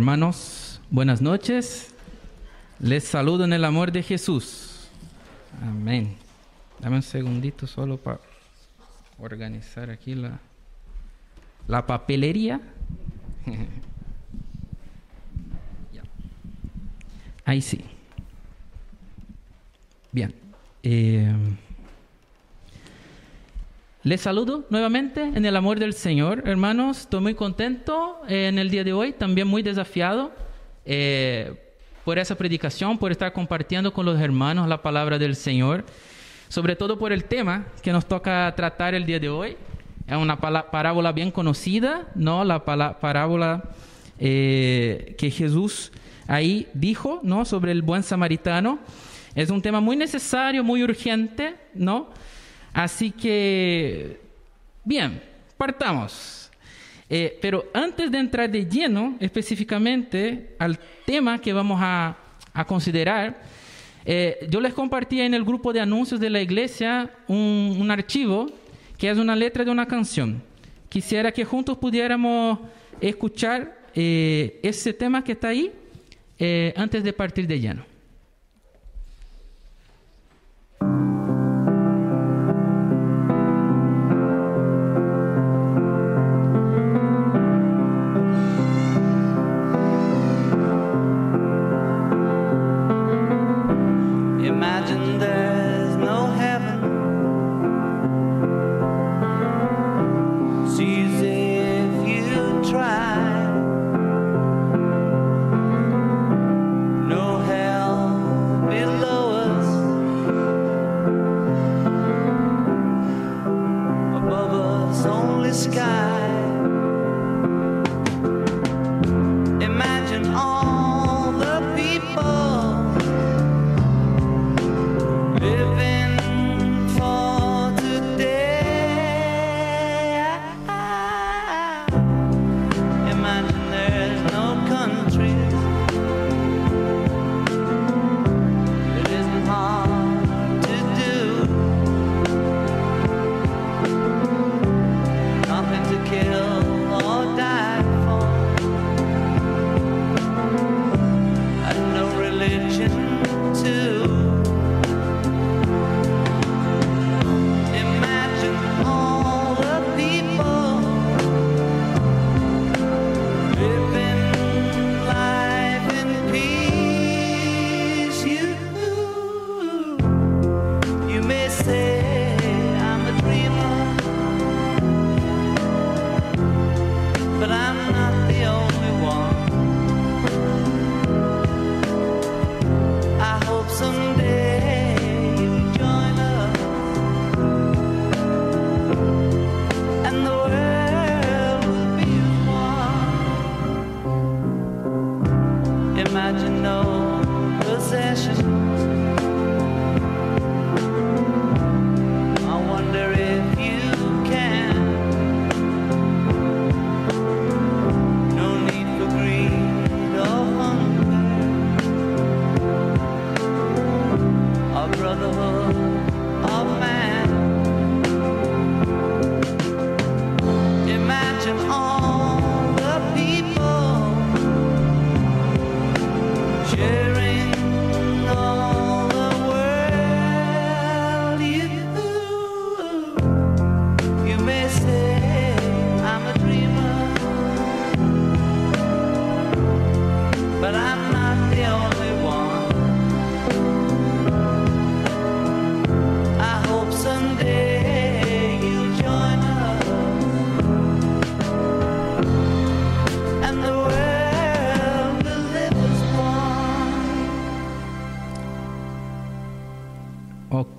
Hermanos, buenas noches. Les saludo en el amor de Jesús. Amén. Dame un segundito solo para organizar aquí la, la papelería. Ahí sí. Bien. Eh, les saludo nuevamente en el amor del Señor, hermanos. Estoy muy contento en el día de hoy, también muy desafiado eh, por esa predicación, por estar compartiendo con los hermanos la palabra del Señor, sobre todo por el tema que nos toca tratar el día de hoy. Es una parábola bien conocida, ¿no? La parábola eh, que Jesús ahí dijo, ¿no? Sobre el buen samaritano. Es un tema muy necesario, muy urgente, ¿no? Así que, bien, partamos. Eh, pero antes de entrar de lleno específicamente al tema que vamos a, considerar, eh, yo les compartí en el grupo de anuncios de la iglesia un, archivo que es una letra de una canción. Quisiera que juntos pudiéramos escuchar eh, ese tema que está ahí antes de partir de lleno.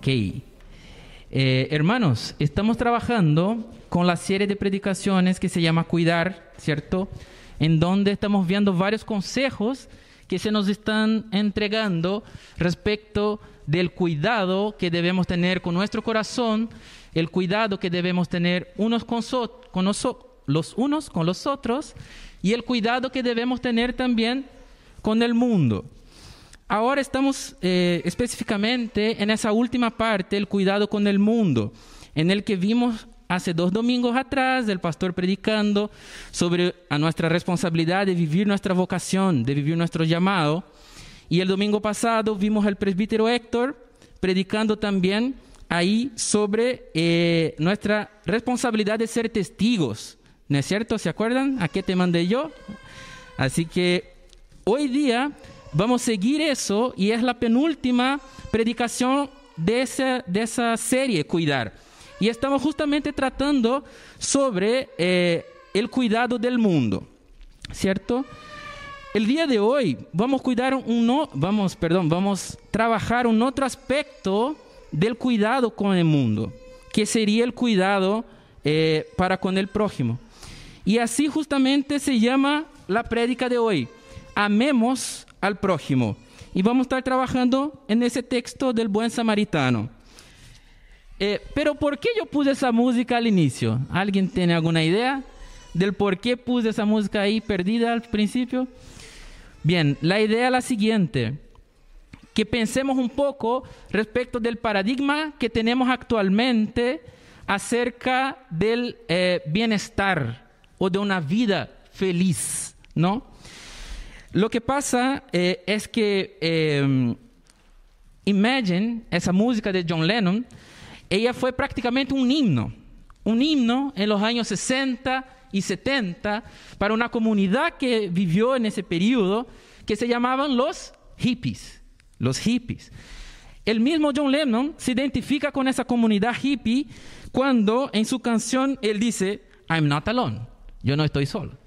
Eh, hermanos, estamos trabajando con la serie de predicaciones que se llama Cuidar, ¿cierto? En donde estamos viendo varios consejos que se nos están entregando respecto del cuidado que debemos tener con nuestro corazón, el cuidado que debemos tener unos con, con los unos con los otros y el cuidado que debemos tener también con el mundo. Ahora estamos eh, específicamente en esa última parte, el cuidado con el mundo, en el que vimos hace dos domingos atrás el pastor predicando sobre nuestra responsabilidad de vivir nuestra vocación, de vivir nuestro llamado. Y el domingo pasado vimos al presbítero Héctor predicando también ahí sobre eh, nuestra responsabilidad de ser testigos. ¿No es cierto? ¿Se acuerdan? ¿A qué te mandé yo? Así que hoy día vamos a seguir eso y es la penúltima predicación de esa, de esa serie, Cuidar. Y estamos justamente tratando sobre eh, el cuidado del mundo, ¿cierto? El día de hoy vamos a cuidar un vamos, perdón, vamos a trabajar un otro aspecto del cuidado con el mundo, que sería el cuidado eh, para con el prójimo. Y así justamente se llama la prédica de hoy. Amemos al prójimo. Y vamos a estar trabajando en ese texto del buen samaritano. Eh, pero ¿por qué yo puse esa música al inicio? ¿Alguien tiene alguna idea del por qué puse esa música ahí perdida al principio? Bien, la idea es la siguiente, que pensemos un poco respecto del paradigma que tenemos actualmente acerca del eh, bienestar o de una vida feliz, ¿no? Lo que pasa eh, es que eh, Imagine, esa música de John Lennon, ella fue prácticamente un himno, un himno en los años 60 y 70 para una comunidad que vivió en ese periodo que se llamaban los hippies, los hippies. El mismo John Lennon se identifica con esa comunidad hippie cuando en su canción él dice, I'm not alone, yo no estoy solo.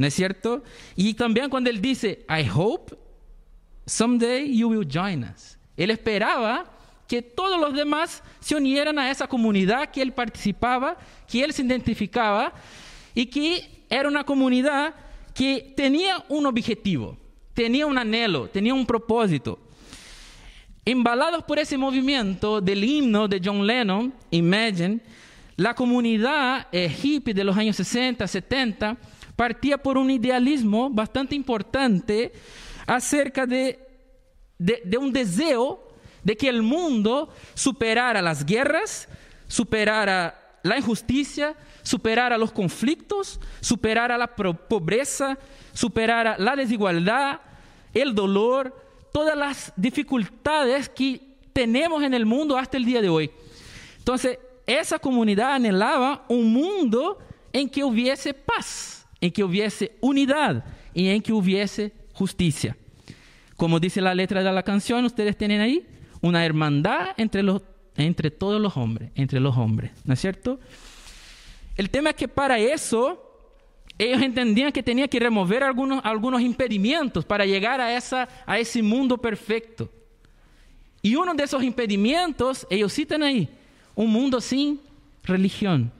¿No es cierto? Y también cuando él dice, I hope someday you will join us. Él esperaba que todos los demás se unieran a esa comunidad que él participaba, que él se identificaba y que era una comunidad que tenía un objetivo, tenía un anhelo, tenía un propósito. Embalados por ese movimiento del himno de John Lennon, Imagine, la comunidad eh, hippie de los años 60, 70, partía por un idealismo bastante importante acerca de, de, un deseo de que el mundo superara las guerras, superara la injusticia, superara los conflictos, superara la pobreza, superara la desigualdad, el dolor, todas las dificultades que tenemos en el mundo hasta el día de hoy. Entonces, esa comunidad anhelaba un mundo en que hubiese paz en que hubiese unidad y en que hubiese justicia. Como dice la letra de la canción, ustedes tienen ahí una hermandad entre, los, entre todos los hombres, entre los hombres, ¿no es cierto? El tema es que para eso ellos entendían que tenía que remover algunos, impedimentos para llegar a, a ese mundo perfecto. Y uno de esos impedimentos, ellos citan ahí, un mundo sin religión,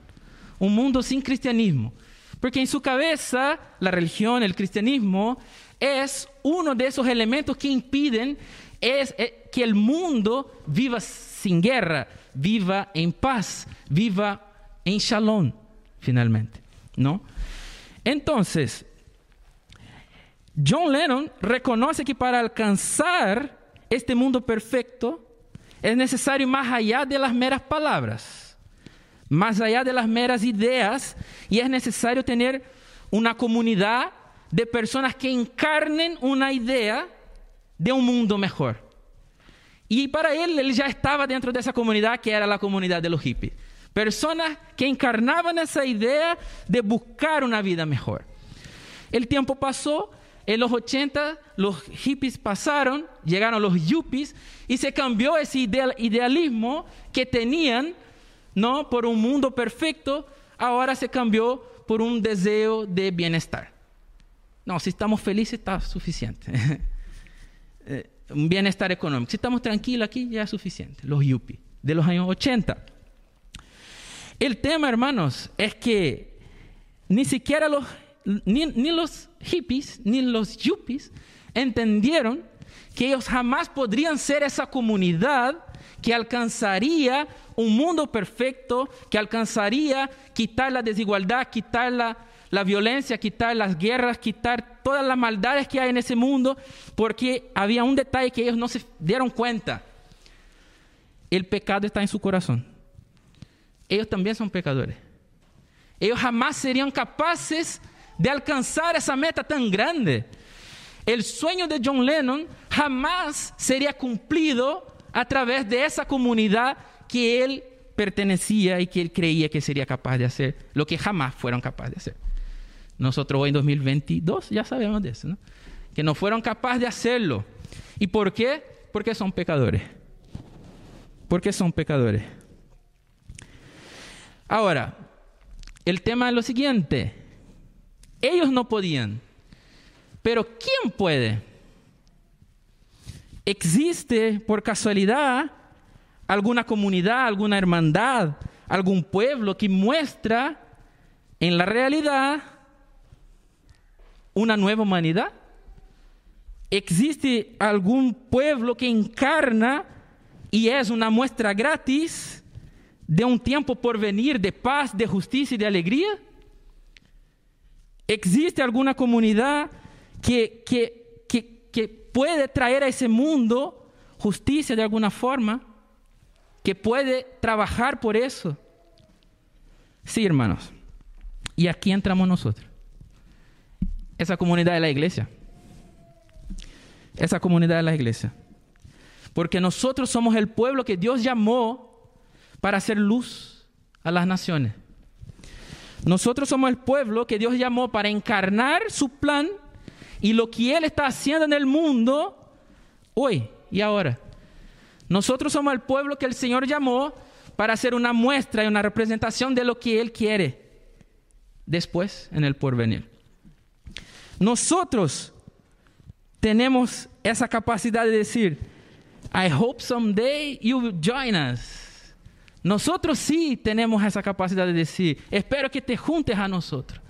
un mundo sin cristianismo, porque en su cabeza la religión, el cristianismo, es uno de esos elementos que impiden eh, que el mundo viva sin guerra, viva en paz, viva en shalom, finalmente, ¿no? Entonces, John Lennon reconoce que para alcanzar este mundo perfecto es necesario más allá de las meras palabras más allá de las meras ideas y es necesario tener una comunidad de personas que encarnen una idea de un mundo mejor. Y para él, él ya estaba dentro de esa comunidad que era la comunidad de los hippies. Personas que encarnaban esa idea de buscar una vida mejor. El tiempo pasó, en los 80 los hippies pasaron, llegaron los yuppies y se cambió ese idealismo que tenían no por un mundo perfecto, ahora se cambió por un deseo de bienestar. No, si estamos felices está suficiente. Eh, un bienestar económico. Si estamos tranquilos aquí ya es suficiente. Los yuppies de los años 80. El tema, hermanos, es que ni siquiera los, ni, ni los hippies, ni los yuppies entendieron que ellos jamás podrían ser esa comunidad que alcanzaría un mundo perfecto, que alcanzaría quitar la desigualdad, quitar la, violencia, quitar las guerras, quitar todas las maldades que hay en ese mundo, porque había un detalle que ellos no se dieron cuenta. El pecado está en su corazón. Ellos también son pecadores. ellos jamás serían capaces de alcanzar esa meta tan grande. El sueño de John Lennon jamás sería cumplido a través de esa comunidad que él pertenecía y que él creía que sería capaz de hacer, lo que jamás fueron capaces de hacer. Nosotros hoy en 2022 ya sabemos de eso, ¿no? que no fueron capaces de hacerlo. ¿Y por qué? Porque son pecadores. Porque son pecadores. Ahora, el tema es lo siguiente. Ellos no podían, pero ¿quién puede? ¿Existe por casualidad alguna comunidad, alguna hermandad, algún pueblo que muestra en la realidad una nueva humanidad? ¿Existe algún pueblo que encarna y es una muestra gratis de un tiempo por venir de paz, de justicia y de alegría? ¿Existe alguna comunidad que, que, puede traer a ese mundo justicia de alguna forma? ¿Que puede trabajar por eso? Sí, hermanos. Y aquí entramos nosotros. Esa comunidad de la iglesia esa comunidad de la iglesia. Porque nosotros somos el pueblo que Dios llamó para hacer luz a las naciones. Nosotros somos el pueblo que Dios llamó para encarnar su plan y lo que Él está haciendo en el mundo hoy y ahora. Nosotros somos el pueblo que el Señor llamó para hacer una muestra y una representación de lo que Él quiere después en el porvenir. Nosotros tenemos esa capacidad de decir, I hope someday you will join us. Nosotros sí tenemos esa capacidad de decir, espero que te juntes a nosotros.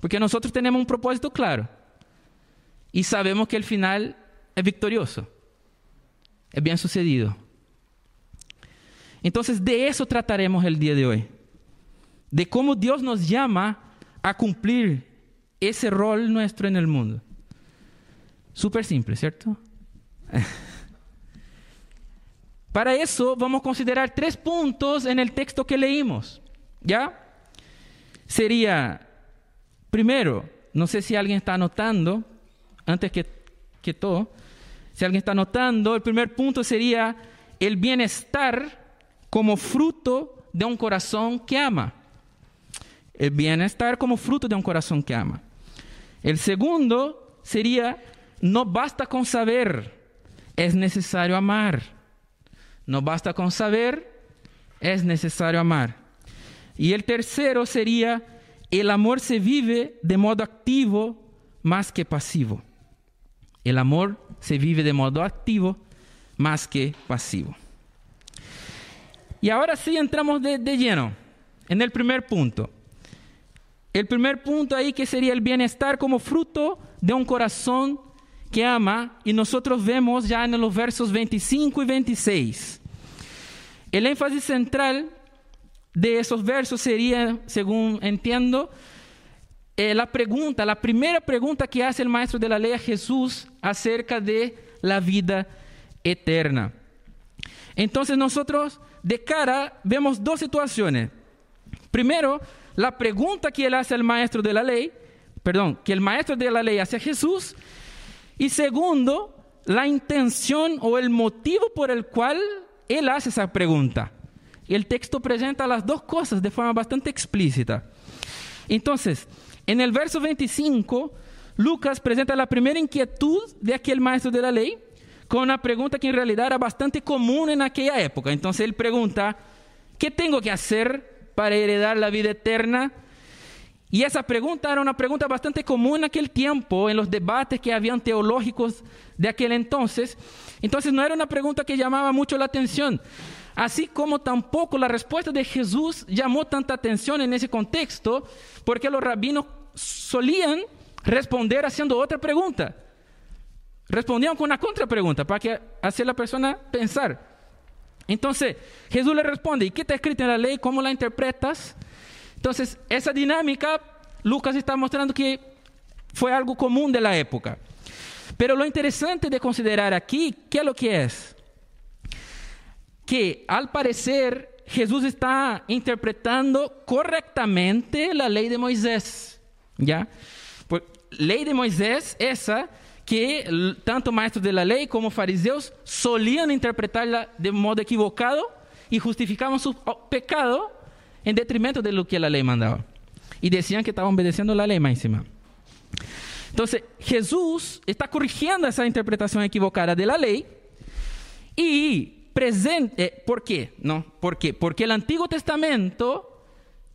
Porque nosotros tenemos un propósito claro. Y sabemos que el final es victorioso. Es bien sucedido. Entonces de eso trataremos el día de hoy. De cómo Dios nos llama a cumplir ese rol nuestro en el mundo. Súper simple, ¿cierto? Para eso vamos a considerar tres puntos en el texto que leímos. ¿Ya? Sería, primero, no sé si alguien está anotando, antes que, que todo, si alguien está anotando, el primer punto sería el bienestar como fruto de un corazón que ama. El bienestar como fruto de un corazón que ama. El segundo sería no basta con saber, es necesario amar. No basta con saber, es necesario amar. Y el tercero sería, el amor se vive de modo activo más que pasivo. El amor se vive de modo activo más que pasivo. Y ahora sí entramos de, de, lleno en el primer punto. El primer punto ahí que sería el bienestar como fruto de un corazón que ama, y nosotros vemos ya en los versos 25 y 26. El énfasis central de esos versos sería, según entiendo, eh, la pregunta, la primera pregunta que hace el maestro de la ley a Jesús acerca de la vida eterna. Entonces nosotros de cara vemos dos situaciones. Primero, la pregunta que él hace al maestro de la ley, perdón, que el maestro de la ley hace a Jesús, y segundo, la intención o el motivo por el cual él hace esa pregunta. El texto presenta las dos cosas de forma bastante explícita. Entonces, en el verso 25, Lucas presenta la primera inquietud de aquel maestro de la ley con una pregunta que en realidad era bastante común en aquella época. Entonces él pregunta, ¿qué tengo que hacer para heredar la vida eterna? Y esa pregunta era una pregunta bastante común en aquel tiempo, en los debates que habían teológicos de aquel entonces. Entonces no era una pregunta que llamaba mucho la atención. Así como tampoco la respuesta de Jesús llamó tanta atención en ese contexto, porque los rabinos solían responder haciendo otra pregunta. Respondían con una contrapregunta para que la persona pensar. Entonces Jesús le responde, ¿y qué está escrito en la ley? ¿Cómo la interpretas? Entonces, esa dinámica, Lucas está mostrando que fue algo común de la época. Pero lo interesante de considerar aquí, ¿qué es lo que es? Que al parecer Jesús está interpretando correctamente la ley de Moisés. ¿Ya? Por, ley de Moisés, esa que tanto maestros de la ley como fariseos solían interpretarla de modo equivocado y justificaban su pecado en detrimento de lo que la ley mandaba. Y decían que estaban obedeciendo la ley más encima. Entonces, Jesús está corrigiendo esa interpretación equivocada de la ley y presente, eh, ¿por qué? No, ¿por qué? Porque el Antiguo Testamento,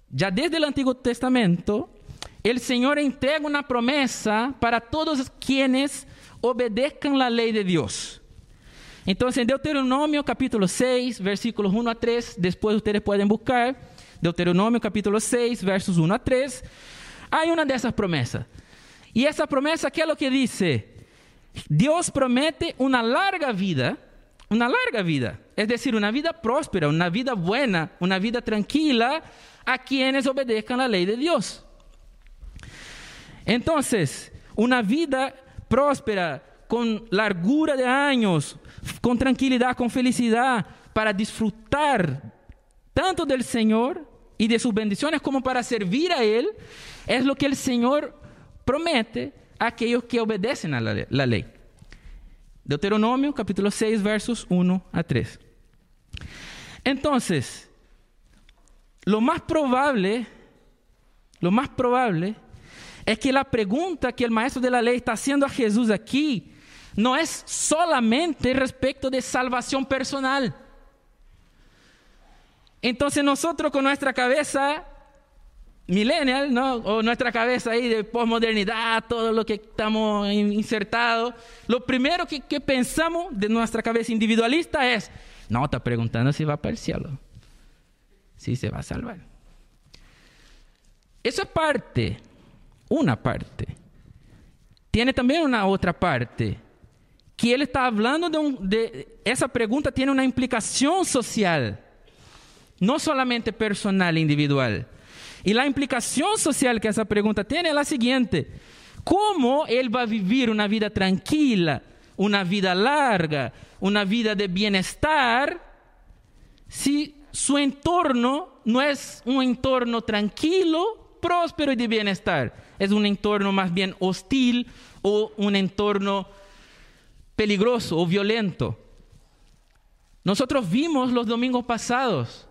ya desde el Antiguo Testamento, el Señor entrega una promesa para todos quienes obedezcan la ley de Dios. Entonces, en Deuteronomio capítulo 6, versículos 1 a 3, después ustedes pueden buscar, Deuteronomio capítulo 6, versos 1 a 3, hay una de esas promesas. Y esa promesa, ¿qué es lo que dice? Dios promete una larga vida, una larga vida, es decir, una vida próspera, una vida buena, una vida tranquila a quienes obedezcan la ley de Dios. Entonces, una vida próspera, con largura de años, con tranquilidad, con felicidad, para disfrutar tanto del Señor y de sus bendiciones como para servir a Él, es lo que el Señor promete a aquellos que obedecen a la, ley. Deuteronomio capítulo 6 versos 1 a 3. Entonces, lo más probable, lo más probable es que la pregunta que el maestro de la ley está haciendo a Jesús aquí no es solamente respecto de salvación personal. Entonces nosotros con nuestra cabeza millennial, o nuestra cabeza ahí de posmodernidad, todo lo que estamos insertados, lo primero que, que, pensamos de nuestra cabeza individualista es, no, está preguntando si va para el cielo, si se va a salvar. Eso es parte, una parte. Tiene también una otra parte, que él está hablando de, de esa pregunta tiene una implicación social, no solamente personal individual. Y la implicación social que esa pregunta tiene es la siguiente. ¿Cómo él va a vivir una vida tranquila, una vida larga, una vida de bienestar, si su entorno no es un entorno tranquilo, próspero y de bienestar? Es un entorno más bien hostil o un entorno peligroso o violento. Nosotros vimos los domingos pasados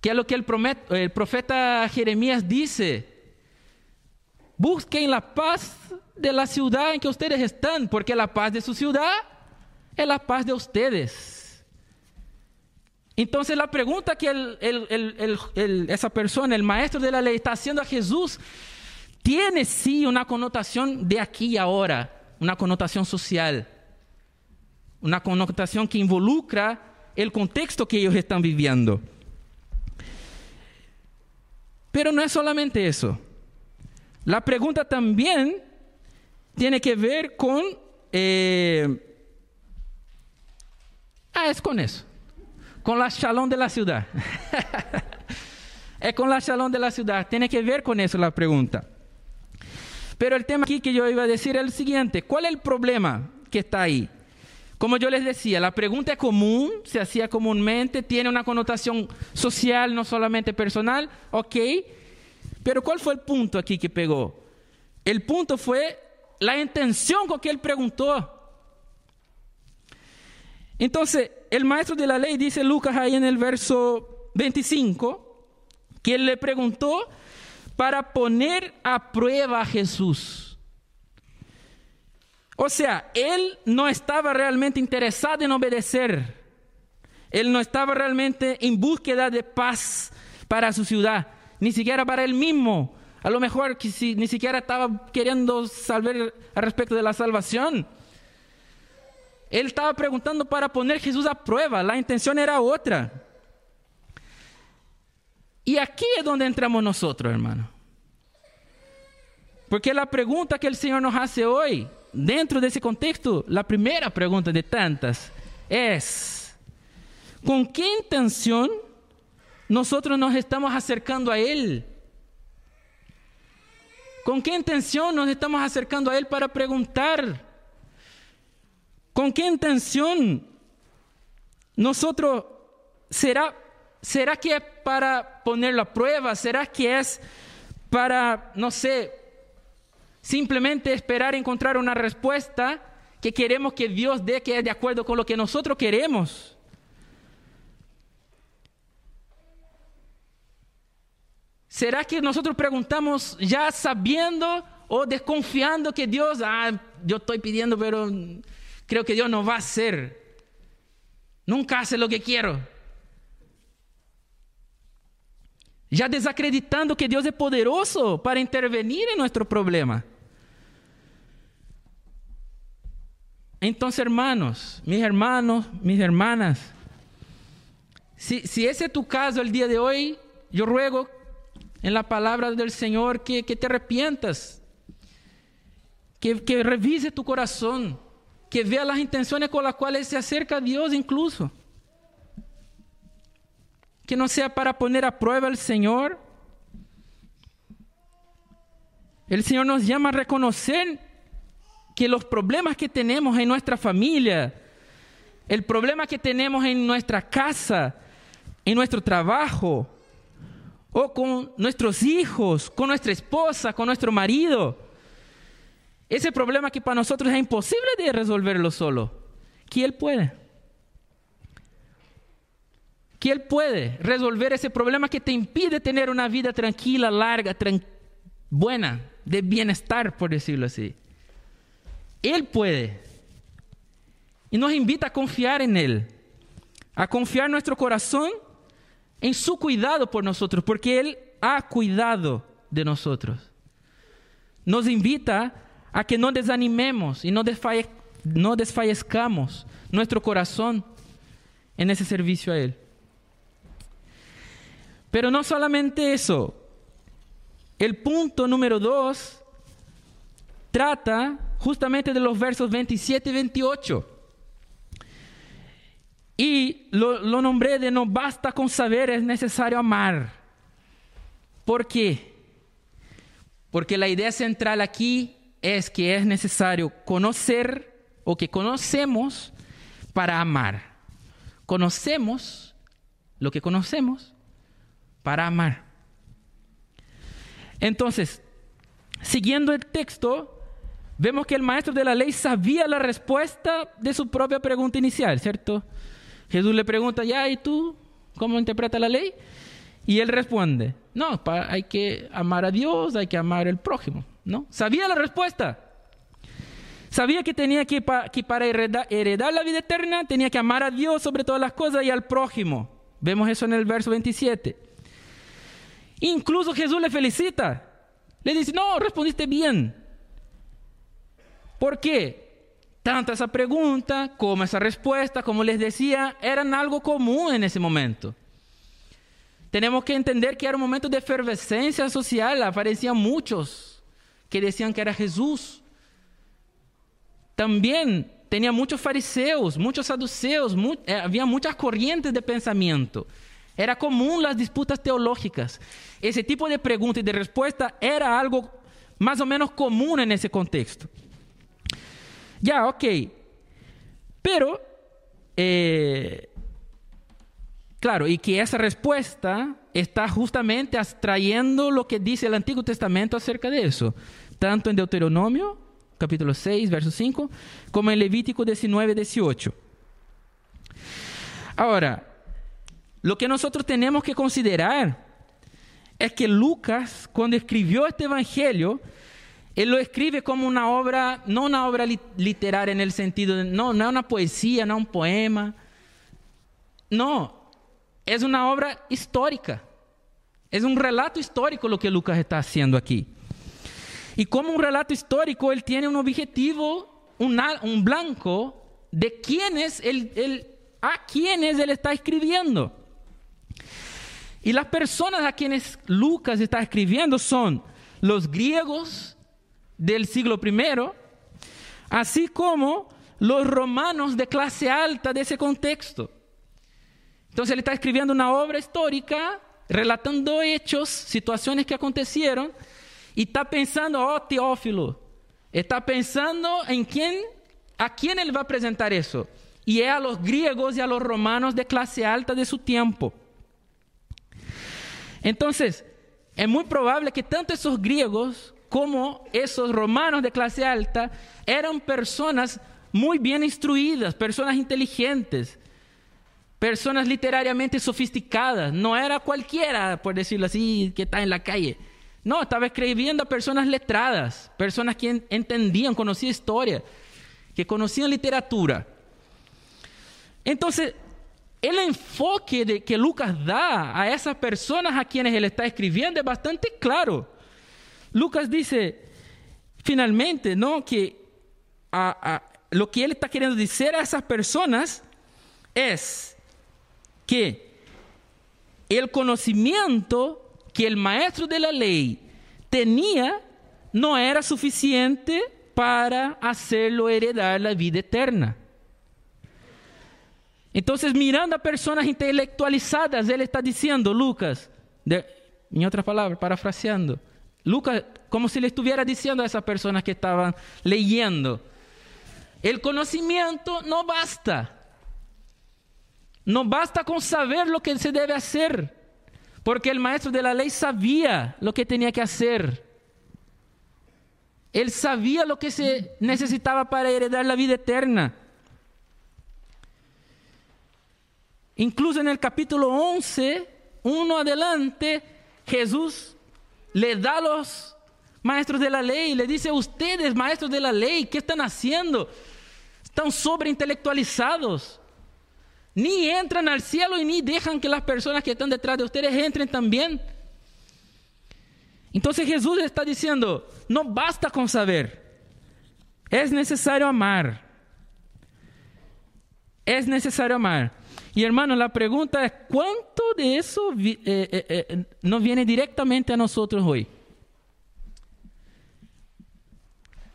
que es lo que el, el profeta Jeremías dice. Busquen la paz de la ciudad en que ustedes están, porque la paz de su ciudad es la paz de ustedes. Entonces la pregunta que esa persona, el maestro de la ley, está haciendo a Jesús, tiene sí una connotación de aquí y ahora, una connotación social, una connotación que involucra el contexto que ellos están viviendo. Pero no es solamente eso. La pregunta también tiene que ver con... Eh, ah, es con eso. Con la shalom de la ciudad. es con la shalom de la ciudad. Tiene que ver con eso la pregunta. Pero el tema aquí que yo iba a decir es el siguiente. ¿Cuál es el problema que está ahí? Como yo les decía, la pregunta es común, se hacía comúnmente, tiene una connotación social, no solamente personal, ok. Pero ¿cuál fue el punto aquí que pegó? El punto fue la intención con que él preguntó. Entonces, el maestro de la ley dice Lucas ahí en el verso 25, que él le preguntó para poner a prueba a Jesús. O sea, él no estaba realmente interesado en obedecer. Él no estaba realmente en búsqueda de paz para su ciudad, ni siquiera para él mismo. A lo mejor ni siquiera estaba queriendo saber al respecto de la salvación. Él estaba preguntando para poner Jesús a prueba. La intención era otra. Y aquí es donde entramos nosotros, hermano. Porque la pregunta que el Señor nos hace hoy dentro desse contexto, a primeira pergunta de tantas é: ¿con que intenção nós nos estamos acercando a Ele? ¿Con que intenção nos estamos acercando a Ele para perguntar? ¿Con que intenção nós será ¿Será que es para ponerlo a prueba? ¿Será que es para, no sé, simplemente esperar encontrar una respuesta que queremos que Dios dé que es de acuerdo con lo que nosotros queremos? ¿Será que nosotros preguntamos ya sabiendo o desconfiando que Dios, ah, yo estoy pidiendo, pero creo que Dios no va a hacer? Nunca hace lo que quiero. Ya desacreditando que Dios es poderoso para intervenir en nuestro problema. Entonces, hermanos, mis hermanos, mis hermanas, si, si ese es tu caso el día de hoy, yo ruego en la palabra del Señor que, te arrepientas, que, que revise tu corazón, que vea las intenciones con las cuales se acerca a Dios incluso. Que no sea para poner a prueba al Señor. El Señor nos llama a reconocer que los problemas que tenemos en nuestra familia, el problema que tenemos en nuestra casa, en nuestro trabajo, o con nuestros hijos, con nuestra esposa, con nuestro marido. Ese problema que para nosotros es imposible de resolverlo solo, que Él puede. Que Él puede resolver ese problema que te impide tener una vida tranquila, larga, buena, de bienestar, por decirlo así. Él puede. Y nos invita a confiar en Él, a confiar nuestro corazón en su cuidado por nosotros, porque Él ha cuidado de nosotros. Nos invita a que no desanimemos y no, no desfallezcamos nuestro corazón en ese servicio a Él. Pero no solamente eso, el punto número dos trata justamente de los versos 27 y 28. Y lo, lo nombré de no basta con saber, es necesario amar. ¿Por qué? Porque la idea central aquí es que es necesario conocer o que conocemos para amar. Conocemos lo que conocemos para amar. Entonces, siguiendo el texto, vemos que el maestro de la ley sabía la respuesta de su propia pregunta inicial, ¿cierto? Jesús le pregunta, ya, ¿y tú cómo interpreta la ley? Y él responde, no, hay que amar a Dios, hay que amar al prójimo, ¿no? Sabía la respuesta. Sabía que tenía que, para heredar, la vida eterna, tenía que amar a Dios sobre todas las cosas y al prójimo. Vemos eso en el verso 27. Incluso Jesús le felicita. Le dice, no, respondiste bien. ¿Por qué? Tanto esa pregunta como esa respuesta, como les decía, eran algo común en ese momento. Tenemos que entender que era un momento de efervescencia social, aparecían muchos que decían que era Jesús. También tenía muchos fariseos, muchos saduceos, eh, había muchas corrientes de pensamiento. Era común las disputas teológicas. Ese tipo de pregunta y de respuesta era algo más o menos común en ese contexto. Ya, ok. Pero, eh, claro, y que esa respuesta está justamente trayendo lo que dice el Antiguo Testamento acerca de eso, tanto en Deuteronomio, capítulo 6, verso 5, como en Levítico 19, 18. Ahora, lo que nosotros tenemos que considerar es que Lucas, cuando escribió este Evangelio, él lo escribe como una obra, no una obra literaria en el sentido de, no, no es una poesía, no es un poema. No, es una obra histórica. Es un relato histórico lo que Lucas está haciendo aquí. Y como un relato histórico, él tiene un objetivo, un, blanco de quiénes él, a quiénes él está escribiendo. Y las personas a quienes Lucas está escribiendo son los griegos del siglo I, así como los romanos de clase alta de ese contexto. Entonces él está escribiendo una obra histórica, relatando hechos, situaciones que acontecieron, y está pensando, oh Teófilo, está pensando en quién, a quién él va a presentar eso. Y es a los griegos y a los romanos de clase alta de su tiempo. Entonces, es muy probable que tanto esos griegos como esos romanos de clase alta eran personas muy bien instruidas, personas inteligentes, personas literariamente sofisticadas. No era cualquiera, por decirlo así, que está en la calle. No, estaba escribiendo a personas letradas, personas que entendían, conocían historia, que conocían literatura. Entonces, el enfoque de, que Lucas da a esas personas a quienes él está escribiendo es bastante claro. Lucas dice, finalmente, ¿no? que lo que él está queriendo decir a esas personas es que el conocimiento que el maestro de la ley tenía no era suficiente para hacerlo heredar la vida eterna. Entonces, mirando a personas intelectualizadas, él está diciendo, Lucas, en otras palabras, parafraseando, Lucas, como si le estuviera diciendo a esas personas que estaban leyendo, el conocimiento no basta. No basta con saber lo que se debe hacer. Porque el maestro de la ley sabía lo que tenía que hacer. Él sabía lo que se necesitaba para heredar la vida eterna. Incluso en el capítulo 11, uno adelante, Jesús le da a los maestros de la ley, le dice, ustedes, maestros de la ley, ¿qué están haciendo? Están sobreintelectualizados ni entran al cielo y ni dejan que las personas que están detrás de ustedes entren también. Entonces Jesús está diciendo, no basta con saber, es necesario amar. Es necesario amar. Y hermano, la pregunta es, ¿cuánto de eso eh, eh, eh, no viene directamente a nosotros hoy?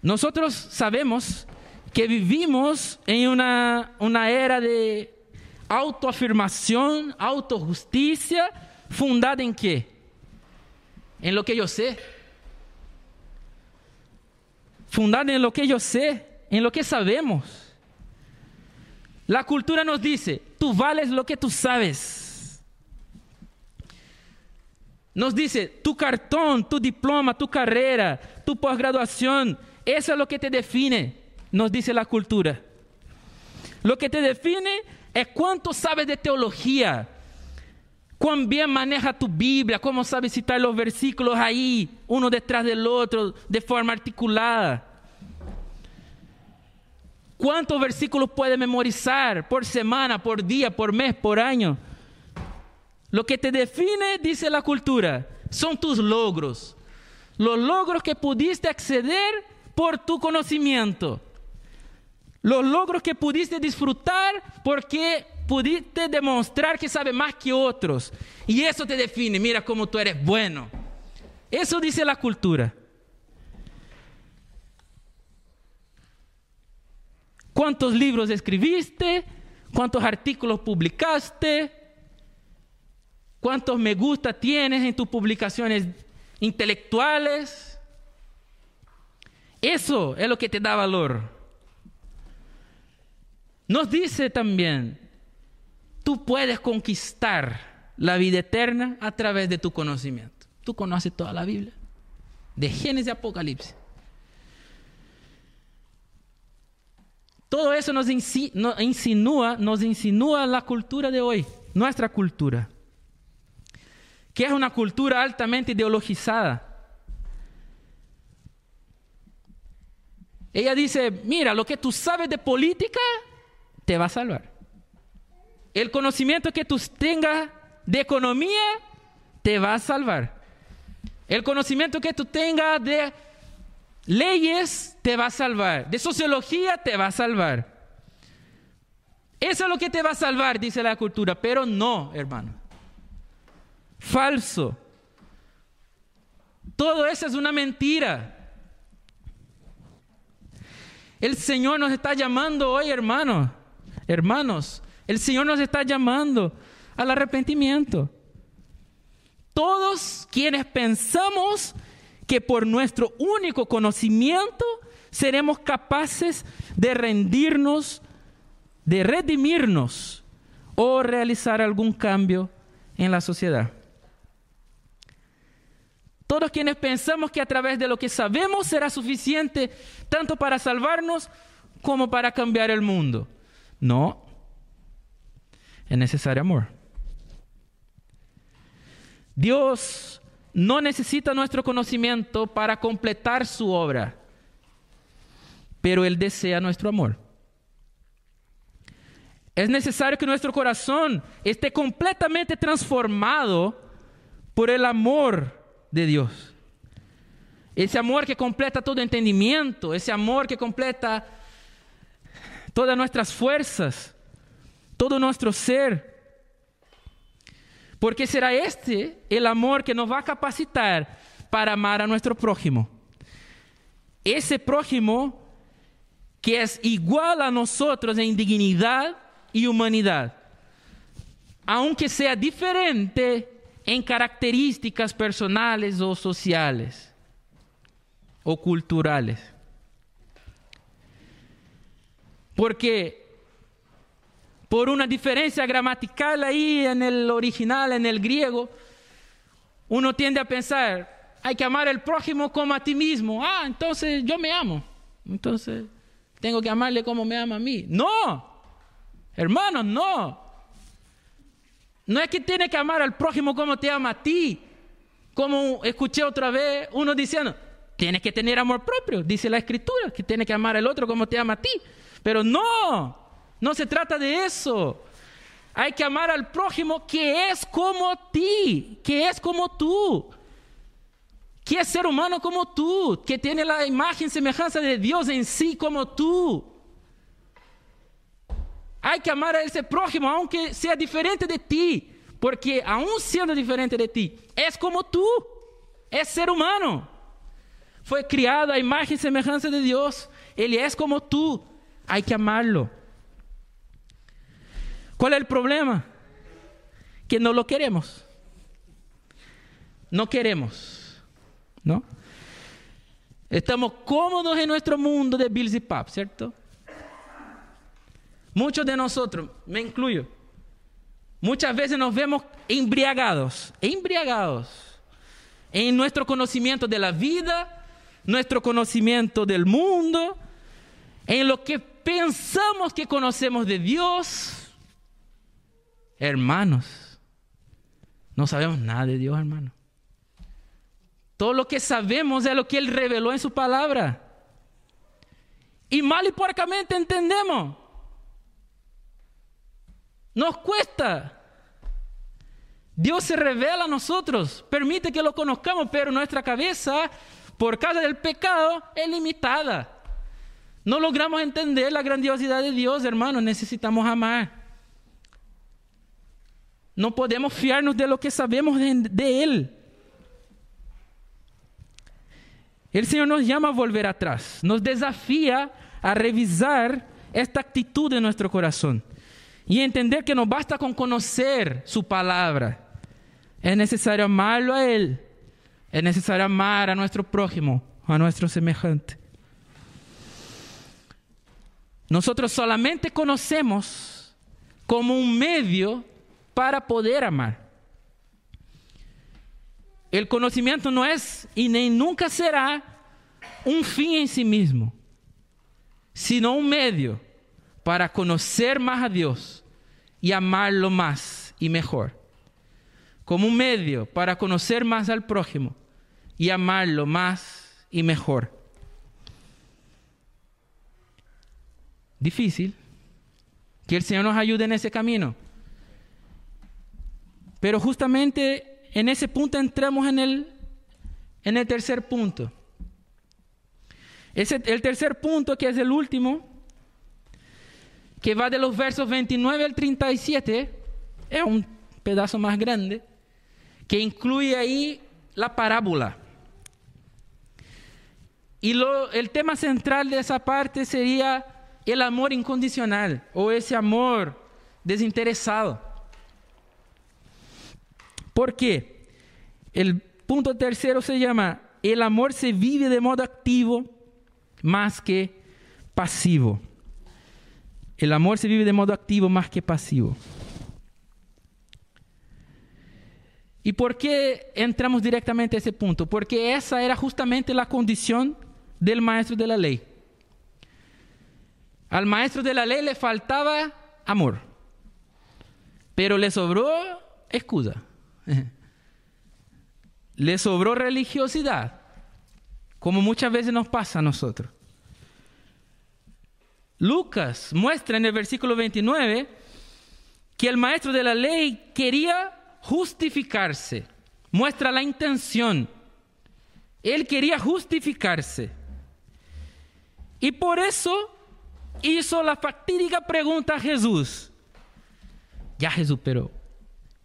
Nosotros sabemos que vivimos en una, una era de autoafirmación, autojusticia, fundada en qué? En lo que yo sé. Fundada en lo que yo sé, en lo que sabemos. La cultura nos dice, tú vales lo que tú sabes. Nos dice, tu cartón, tu diploma, tu carrera, tu posgraduación, eso es lo que te define, nos dice la cultura. Lo que te define es cuánto sabes de teología, cuán bien maneja tu Biblia, cómo sabes citar los versículos ahí, uno detrás del otro, de forma articulada. ¿Cuántos versículos puedes memorizar por semana, por día, por mes, por año? Lo que te define, dice la cultura, son tus logros. Los logros que pudiste acceder por tu conocimiento los logros que pudiste disfrutar porque pudiste demostrar que sabes más que otros. Y eso te define, mira cómo tú eres bueno. Eso dice la cultura. ¿Cuántos libros escribiste? ¿Cuántos artículos publicaste? ¿Cuántos me gusta tienes en tus publicaciones intelectuales? Eso es lo que te da valor. Nos dice también, tú puedes conquistar la vida eterna a través de tu conocimiento. Tú conoces toda la Biblia, de Génesis a Apocalipsis. Todo eso nos, insinúa, nos insinúa la cultura de hoy, nuestra cultura, que es una cultura altamente ideologizada. Ella dice, mira, lo que tú sabes de política te va a salvar. El conocimiento que tú tengas de economía te va a salvar. El conocimiento que tú tengas de leyes te va a salvar. De sociología te va a salvar. Eso es lo que te va a salvar, dice la cultura, pero no, hermano. Falso. Todo eso es una mentira. El Señor nos está llamando hoy, hermano Hermanos, el Señor nos está llamando al arrepentimiento. Todos quienes pensamos que por nuestro único conocimiento seremos capaces de rendirnos, de redimirnos o realizar algún cambio en la sociedad. todos quienes pensamos que a través de lo que sabemos será suficiente tanto para salvarnos como para cambiar el mundo. No, es necesario amor. Dios no necesita nuestro conocimiento para completar su obra, pero Él desea nuestro amor. Es necesario que nuestro corazón esté completamente transformado por el amor de Dios. Ese amor que completa todo entendimiento, ese amor que completa todas nuestras fuerzas, todo nuestro ser. Porque será este el amor que nos va a capacitar para amar a nuestro prójimo. Ese prójimo que es igual a nosotros en dignidad y humanidad, aunque sea diferente en características personales o sociales o culturales. Porque por una diferencia gramatical ahí en el original, en el griego, uno tiende a pensar, hay que amar al prójimo como a ti mismo. Ah, entonces yo me amo. Entonces tengo que amarle como me ama a mí. No, hermanos, no. No es que tiene que amar al prójimo como te ama a ti. Como escuché otra vez uno diciendo, tienes que tener amor propio, dice la escritura, que tienes que amar al otro como te ama a ti. Pero no, no se trata de eso. Hay que amar al prójimo que es como ti, que es como tú, que es ser humano como tú, que tiene la imagen semejanza de Dios en sí como tú. Hay que amar a ese prójimo aunque sea diferente de ti, porque aún siendo diferente de ti, es como tú, es ser humano. Fue criado a imagen y semejanza de Dios, Él es como tú, hay que amarlo. ¿Cuál es el problema? Que no lo queremos. No queremos. ¿No? Estamos cómodos en nuestro mundo de Bills y Pap, ¿cierto? Muchos de nosotros, me incluyo, muchas veces nos vemos embriagados, embriagados en nuestro conocimiento de la vida, nuestro conocimiento del mundo, en lo que pensamos que conocemos de Dios, Hermanos, no sabemos nada de Dios, hermano. Todo lo que sabemos es lo que Él reveló en su palabra. Y mal y puercamente entendemos. Nos cuesta. Dios se revela a nosotros, permite que lo conozcamos, pero nuestra cabeza, por causa del pecado, es limitada. No logramos entender la grandiosidad de Dios, hermanos. Necesitamos amar. No podemos fiarnos de lo que sabemos de, Él. El Señor nos llama a volver atrás, nos desafía a revisar esta actitud de nuestro corazón y entender que no basta con conocer su palabra, es necesario amarlo a Él, es necesario amar a nuestro prójimo, a nuestro semejante. Nosotros solamente conocemos como un medio para poder amar. El conocimiento no es y ni nunca será un fin en sí mismo, sino un medio para conocer más a Dios y amarlo más y mejor. Como un medio para conocer más al prójimo y amarlo más y mejor. Difícil. Que el Señor nos ayude en ese camino. Pero justamente en ese punto entramos en el, en el tercer punto. Ese, el tercer punto, que es el último, que va de los versos 29 al 37, es un pedazo más grande, que incluye ahí la parábola. Y lo, el tema central de esa parte sería el amor incondicional o ese amor desinteresado. ¿Por qué? El punto tercero se llama, el amor se vive de modo activo más que pasivo. El amor se vive de modo activo más que pasivo. ¿Y por qué entramos directamente a ese punto? Porque esa era justamente la condición del maestro de la ley. Al maestro de la ley le faltaba amor, pero le sobró excusa, le sobró religiosidad, como muchas veces nos pasa a nosotros. Lucas muestra en el versículo 29 que el maestro de la ley quería justificarse, muestra la intención. Él quería justificarse. Y por eso hizo la fatídica pregunta a Jesús. Ya Jesús, pero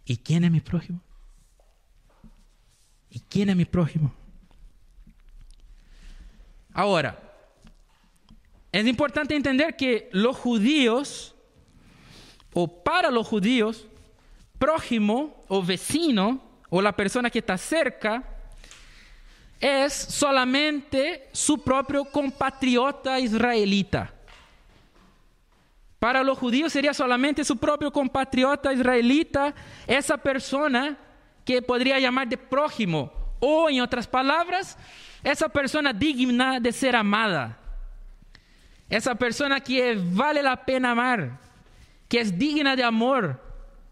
¿y quién es mi prójimo? ¿Y quién es mi prójimo? Ahora, es importante entender que los judíos, o para los judíos, prójimo o vecino, o la persona que está cerca, es solamente su propio compatriota israelita. Para los judíos sería solamente su propio compatriota israelita, esa persona podría llamar de prójimo, o en otras palabras, esa persona digna de ser amada, esa persona que vale la pena amar, que es digna de amor,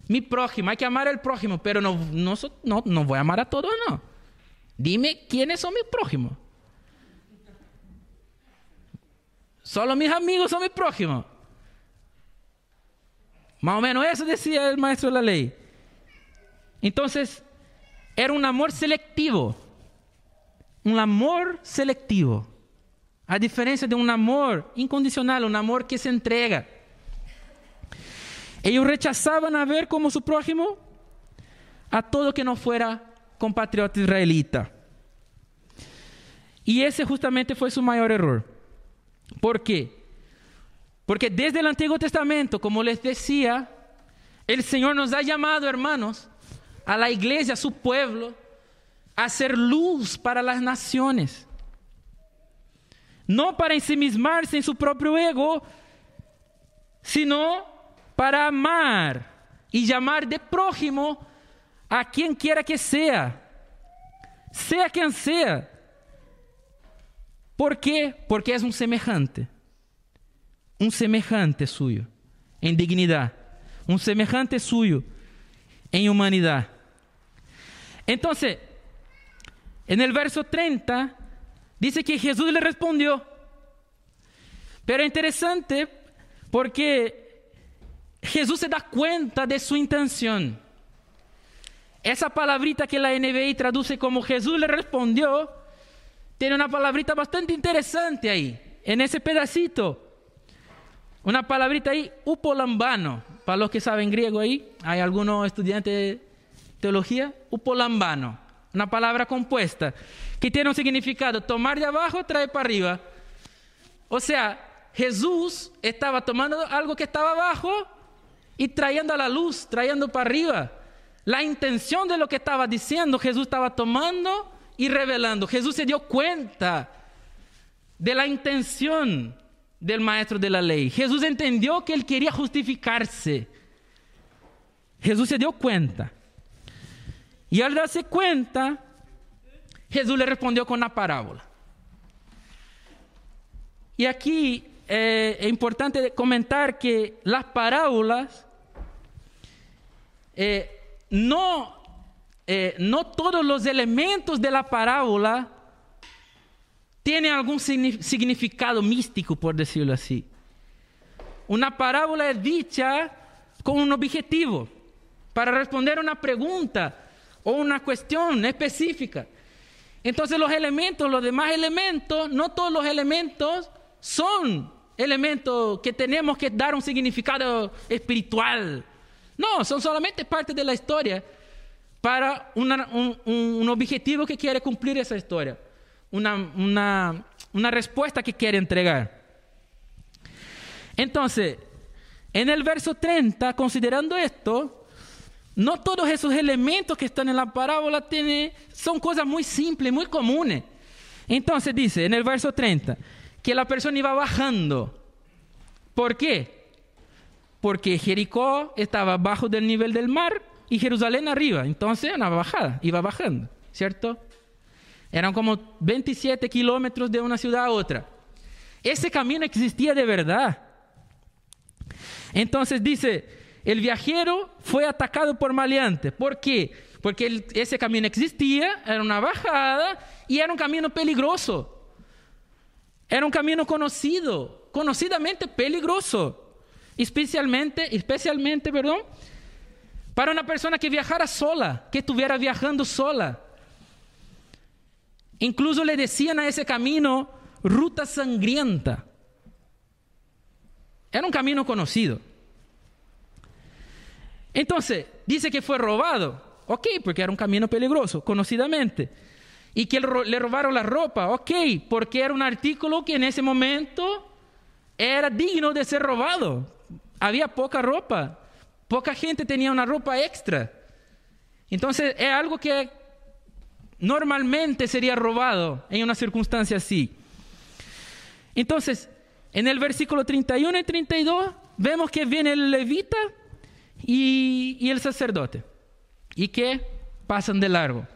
mi prójimo, hay que amar al prójimo, pero no, no, no, no voy a amar a todos, no. Dime quiénes son mis prójimos. Solo mis amigos son mis prójimos. Más o menos eso decía el maestro de la ley. Entonces, era un amor selectivo. Un amor selectivo. A diferencia de un amor incondicional, un amor que se entrega. Ellos rechazaban a ver como su prójimo a todo que no fuera compatriota israelita. Y ese justamente fue su mayor error. ¿Por qué? Porque desde el Antiguo Testamento, como les decía, el Señor nos ha llamado, hermanos, a la iglesia, a su pueblo, a ser luz para las naciones. No para ensimismarse en su propio ego, sino para amar y llamar de prójimo a quien quiera que sea, sea quien sea. ¿Por qué? Porque es un semejante. Un semejante suyo en dignidad. Un semejante suyo en humanidad. Entonces, en el verso 30 dice que Jesús le respondió. Pero es interesante porque Jesús se da cuenta de su intención. Esa palabrita que la NBI traduce como Jesús le respondió, tiene una palabrita bastante interesante ahí, en ese pedacito. Una palabrita ahí, upolambano. Para los que saben griego ahí, hay algunos estudiantes teología, upolambano. Una palabra compuesta que tiene un significado, tomar de abajo, traer para arriba. O sea, Jesús estaba tomando algo que estaba abajo y trayendo a la luz, trayendo para arriba. La intención de lo que estaba diciendo, Jesús estaba tomando y revelando. Jesús se dio cuenta de la intención del maestro de la ley. Jesús entendió que él quería justificarse. Jesús se dio cuenta. Y al darse cuenta, Jesús le respondió con una parábola. Y aquí eh, es importante comentar que las parábolas eh, no, eh, no todos los elementos de la parábola tienen algún significado místico, por decirlo así. Una parábola es dicha con un objetivo, para responder a una pregunta o una cuestión específica. Entonces los elementos, los demás elementos, no todos los elementos son elementos que tenemos que dar un significado espiritual no, son solamente parte de la historia para un, objetivo que quiere cumplir esa historia, una, una respuesta que quiere entregar. Entonces, en el verso 30, considerando esto, no todos esos elementos que están en la parábola tienen, son cosas muy simples, muy comunes. Entonces dice en el verso 30 que la persona iba bajando. ¿Por qué? porque Jericó estaba bajo del nivel del mar, y Jerusalén arriba. Entonces, una bajada, iba bajando, ¿cierto? Eran como 27 kilómetros de una ciudad a otra. Ese camino existía de verdad. Entonces dice, el viajero fue atacado por maleantes. ¿Por qué? Porque ese camino existía, era una bajada y era un camino peligroso. Era un camino conocido, conocidamente peligroso. Especialmente, especialmente, perdón, para una persona que viajara sola, que estuviera viajando sola. Incluso le decían a ese camino ruta sangrienta. Era un camino conocido. Entonces, dice que fue robado. Ok, porque era un camino peligroso, conocidamente. Y que le robaron la ropa. Ok, porque era un artículo que en ese momento era digno de ser robado. Había poca ropa. Poca gente tenía una ropa extra. Entonces, es algo que normalmente sería robado en una circunstancia así. Entonces, en el versículo 31 y 32 vemos que viene el levita y, el sacerdote y que pasan de largo.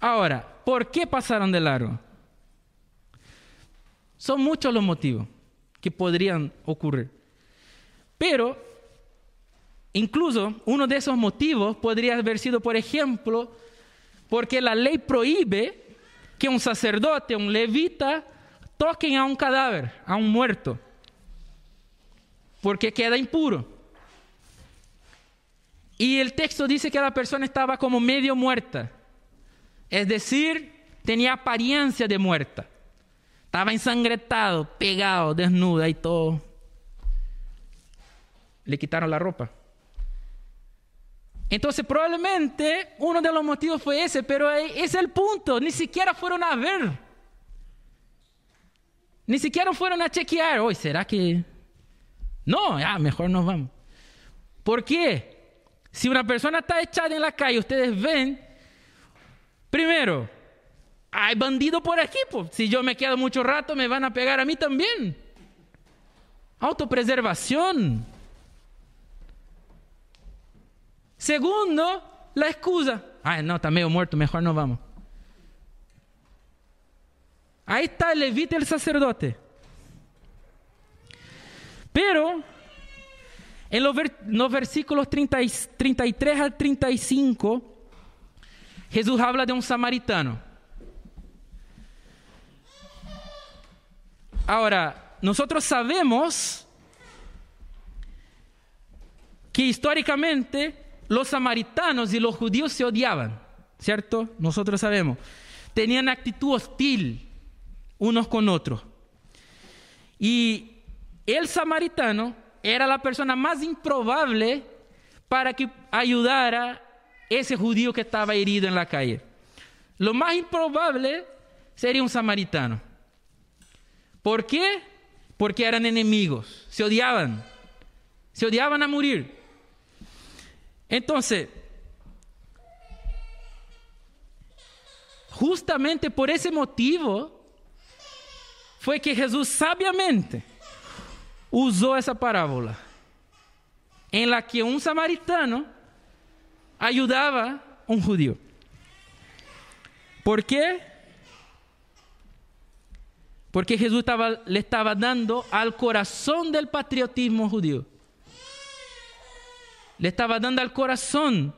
Ahora, ¿por qué pasaron de largo? Son muchos los motivos que podrían ocurrir. Pero, incluso uno de esos motivos podría haber sido, por ejemplo, porque la ley prohíbe que un sacerdote, un levita, toquen a un cadáver, a un muerto, porque queda impuro. Y el texto dice que la persona estaba como medio muerta, es decir, tenía apariencia de muerta. Estaba ensangretado, pegado, desnuda y todo. Le quitaron la ropa. Entonces probablemente uno de los motivos fue ese, pero ese es el punto, ni siquiera fueron a ver. Ni siquiera fueron a chequear, hoy ¿será que...? No, ya, mejor nos vamos. ¿Por qué? Si una persona está echada en la calle, ustedes ven, primero, hay bandido por aquí, pues. si yo me quedo mucho rato me van a pegar a mí también. Autopreservación. Segundo, la excusa. Ay, no, está medio muerto, mejor no vamos. Ahí está el levita y el sacerdote. Pero, en los, versículos 33 al 35, Jesús habla de un samaritano. Ahora, nosotros sabemos que históricamente los samaritanos y los judíos se odiaban, ¿cierto? Nosotros sabemos. Tenían actitud hostil unos con otros. Y el samaritano era la persona más improbable para que ayudara ese judío que estaba herido en la calle. Lo más improbable sería un samaritano. ¿Por qué? Porque eran enemigos, se odiaban, se odiaban a morir. Entonces, justamente por ese motivo fue que Jesús sabiamente usó esa parábola en la que un samaritano ayudaba a un judío. ¿Por qué? Porque Jesús le estaba dando al corazón del patriotismo judío le estaba dando al corazón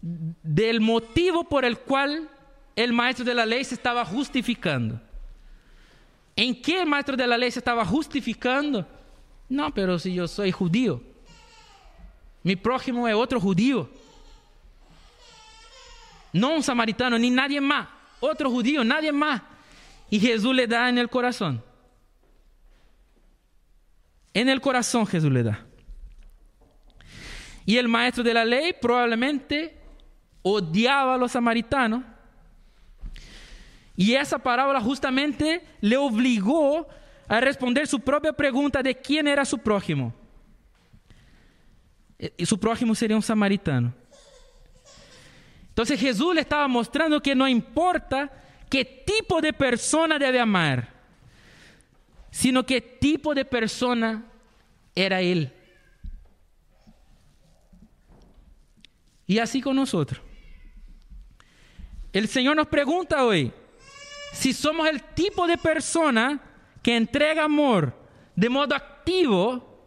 del motivo por el cual el maestro de la ley se estaba justificando. ¿En qué el maestro de la ley se estaba justificando? No, pero si yo soy judío, mi prójimo es otro judío, no un samaritano ni nadie más, otro judío, nadie más. Y Jesús le da en el corazón. En el corazón Jesús le da. Y el maestro de la ley probablemente odiaba a los samaritanos. Y esa parábola justamente le obligó a responder su propia pregunta de quién era su prójimo. Y su prójimo sería un samaritano. Entonces Jesús le estaba mostrando que no importa qué tipo de persona debe amar, sino qué tipo de persona era él. Y así con nosotros. El Señor nos pregunta hoy si somos el tipo de persona que entrega amor de modo activo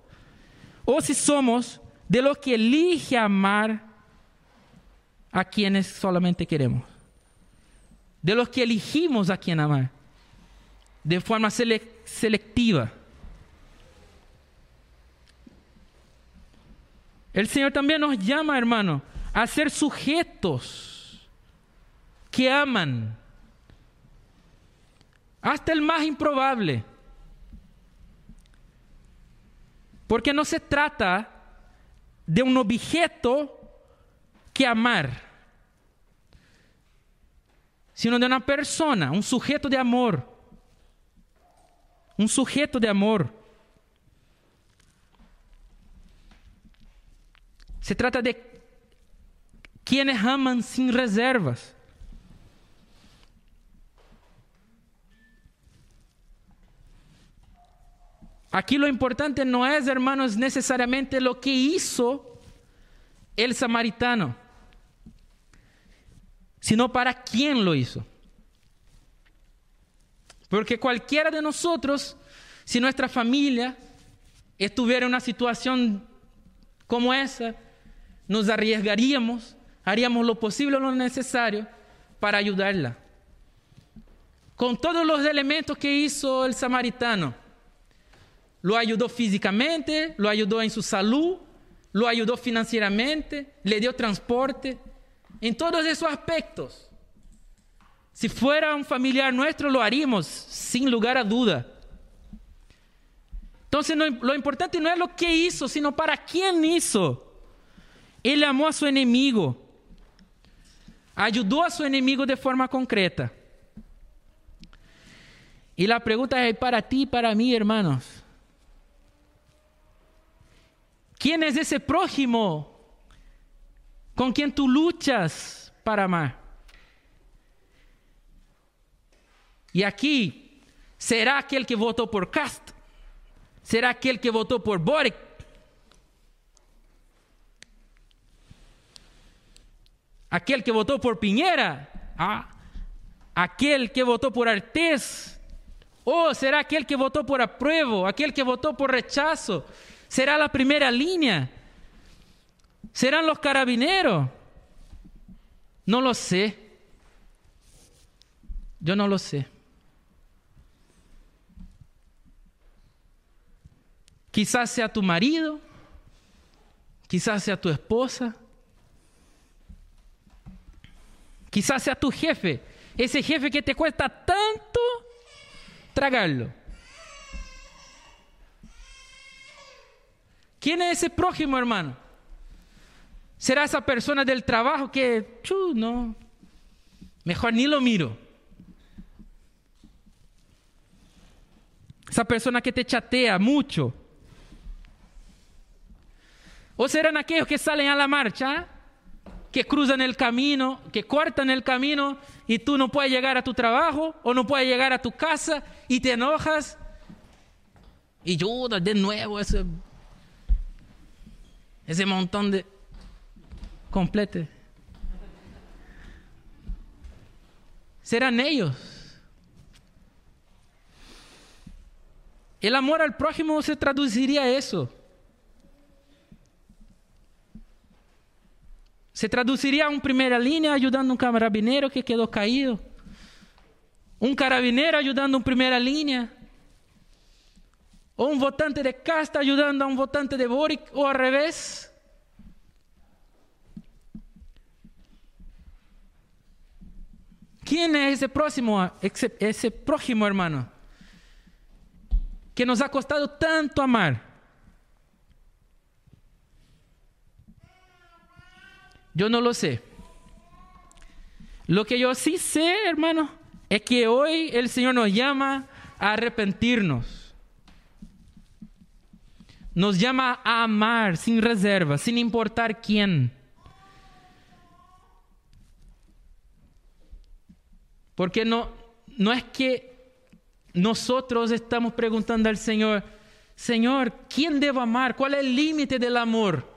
o si somos de los que elige amar a quienes solamente queremos. De los que elegimos a quien amar de forma selectiva. El Señor también nos llama, hermano, a ser sujetos que aman. Hasta el más improbable. Porque no se trata de un objeto que amar, sino de una persona, un sujeto de amor. Un sujeto de amor. Se trata de quienes aman sin reservas. Aquí lo importante no es, hermanos, necesariamente lo que hizo el samaritano, sino para quién lo hizo. Porque cualquiera de nosotros, si nuestra familia estuviera en una situación como esa, nos arriesgaríamos, haríamos lo posible o lo necesario para ayudarla. Con todos los elementos que hizo el samaritano. Lo ayudó físicamente, lo ayudó en su salud, lo ayudó financieramente, le dio transporte, en todos esos aspectos. Si fuera un familiar nuestro, lo haríamos sin lugar a duda. Entonces, lo importante no es lo que hizo, sino para quién hizo. Ele amou a seu inimigo, ajudou a seu inimigo de forma concreta. E a pergunta é para ti e para mim, hermanos. ¿Quién es ese prójimo con quien tú luchas para amar? Y aquí, ¿será aquel que votó por Cast? ¿Será aquel que votó por Boric? aquel que votó por Piñera, ah, aquel que votó por Artés, o será aquel que votó por apruebo, aquel que votó por rechazo, será la primera línea, serán los carabineros, no lo sé, yo no lo sé. Quizás sea tu marido, quizás sea tu esposa, Quizás sea tu jefe, ese jefe que te cuesta tanto tragarlo. ¿Quién es ese prójimo, hermano? ¿Será esa persona del trabajo que, chu, no, mejor ni lo miro? Esa persona que te chatea mucho. ¿O serán aquellos que salen a la marcha? que cruzan el camino, que cortan el camino y tú no puedes llegar a tu trabajo o no puedes llegar a tu casa y te enojas y ayuda de nuevo ese, ese montón de complete. Serán ellos. El amor al prójimo se traduciría eso. Se traduciría en primera línea ayudando a un carabinero que quedó caído. Un carabinero ayudando a un primera línea. O un votante de casta ayudando a un votante de Boric o al revés. ¿Quién es ese próximo, ese prójimo hermano? Que nos ha costado tanto amar. Yo no lo sé. Lo que yo sí sé, hermano, es que hoy el Señor nos llama a arrepentirnos. Nos llama a amar sin reserva, sin importar quién. Porque no, no es que nosotros estamos preguntando al Señor, Señor, ¿quién debo amar? ¿Cuál es el límite del amor?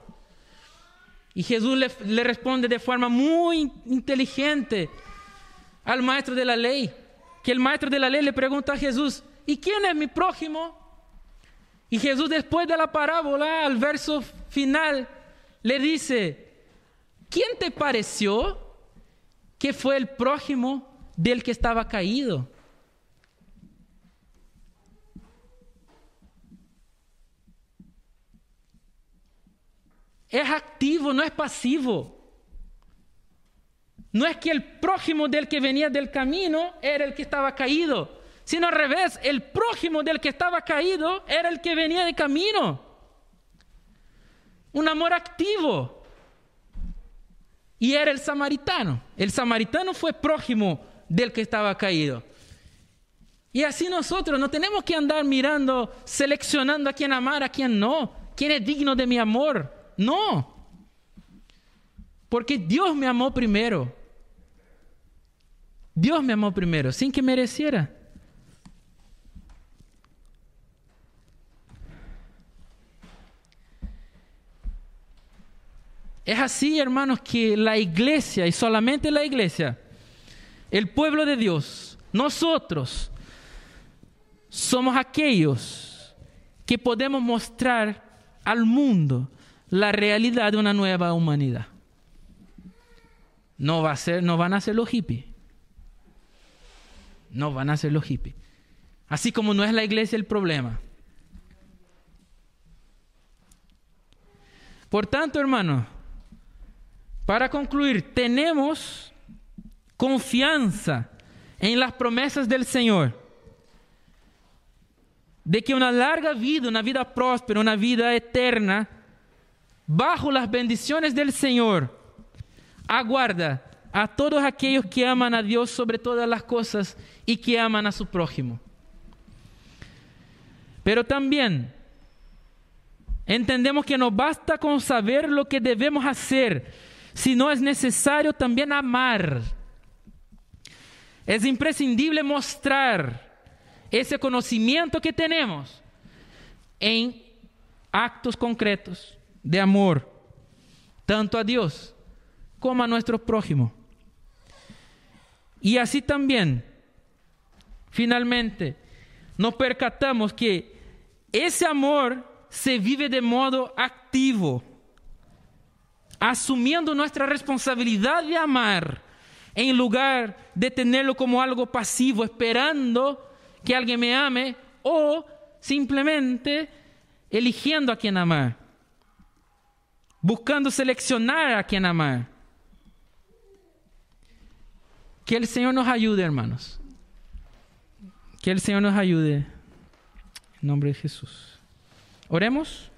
Y Jesús le, le responde de forma muy inteligente al maestro de la ley, que el maestro de la ley le pregunta a Jesús, ¿y quién es mi prójimo? Y Jesús después de la parábola, al verso final, le dice, ¿quién te pareció que fue el prójimo del que estaba caído? Es activo, no es pasivo. No es que el prójimo del que venía del camino era el que estaba caído, sino al revés, el prójimo del que estaba caído era el que venía de camino. Un amor activo. Y era el samaritano. El samaritano fue prójimo del que estaba caído. Y así nosotros no tenemos que andar mirando, seleccionando a quién amar, a quién no, quién es digno de mi amor. No. Porque Dios me amó primero. Dios me amó primero, sin que mereciera. Es así, hermanos, que la iglesia, y solamente la iglesia, el pueblo de Dios, nosotros, somos aquellos que podemos mostrar al mundo la realidad de una nueva humanidad. No, va a ser, no van a ser los hippies. No van a ser los hippies. Así como no es la iglesia el problema. Por tanto, hermano, para concluir, tenemos confianza en las promesas del Señor de que una larga vida, una vida próspera, una vida eterna, bajo las bendiciones del Señor, aguarda a todos aquellos que aman a Dios sobre todas las cosas y que aman a su prójimo. Pero también entendemos que no basta con saber lo que debemos hacer, sino es necesario también amar. Es imprescindible mostrar ese conocimiento que tenemos en actos concretos de amor, tanto a Dios como a nuestro prójimo. Y así también, finalmente, nos percatamos que ese amor se vive de modo activo, asumiendo nuestra responsabilidad de amar, en lugar de tenerlo como algo pasivo, esperando que alguien me ame o simplemente eligiendo a quien amar buscando seleccionar a quien amar. Que el Señor nos ayude, hermanos. Que el Señor nos ayude. En nombre de Jesús. Oremos.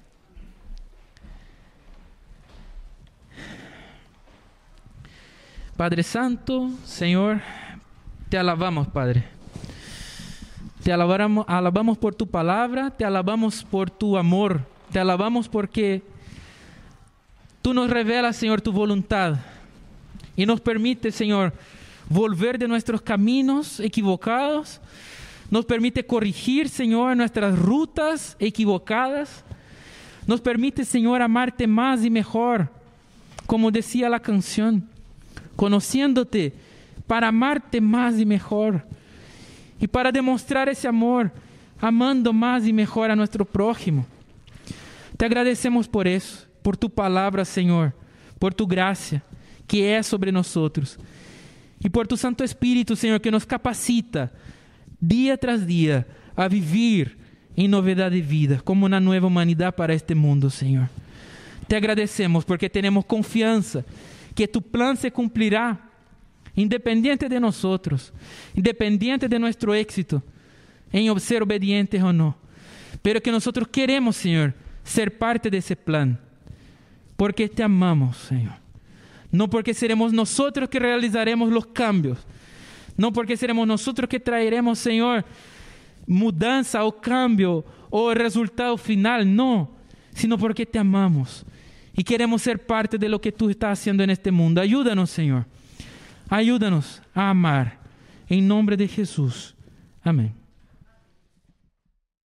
Padre Santo, Señor, te alabamos, Padre. Te alabamos, alabamos por tu palabra, te alabamos por tu amor, te alabamos porque Tú nos revelas, Señor, tu voluntad y nos permite, Señor, volver de nuestros caminos equivocados. Nos permite corregir, Señor, nuestras rutas equivocadas. Nos permite, Señor, amarte más y mejor, como decía la canción, conociéndote para amarte más y mejor. Y para demostrar ese amor, amando más y mejor a nuestro prójimo. Te agradecemos por eso por tu palavra, Senhor, por tu graça que é sobre nós outros. E por tu Santo Espírito, Senhor, que nos capacita dia tras dia a viver em novidade de vida, como uma nova humanidade para este mundo, Senhor. Te agradecemos porque temos confiança que tu plano se cumprirá, independente de nós, independente de nosso êxito, em ser obedientes ou não. Pero que nós queremos, Senhor, ser parte desse plano porque te amamos, Señor. No porque seremos nosotros que realizaremos los cambios. No porque seremos nosotros que traeremos, Señor, mudanza o cambio o resultado final. No, sino porque te amamos y queremos ser parte de lo que tú estás haciendo en este mundo. Ayúdanos, Señor. Ayúdanos a amar. En nombre de Jesús. Amén.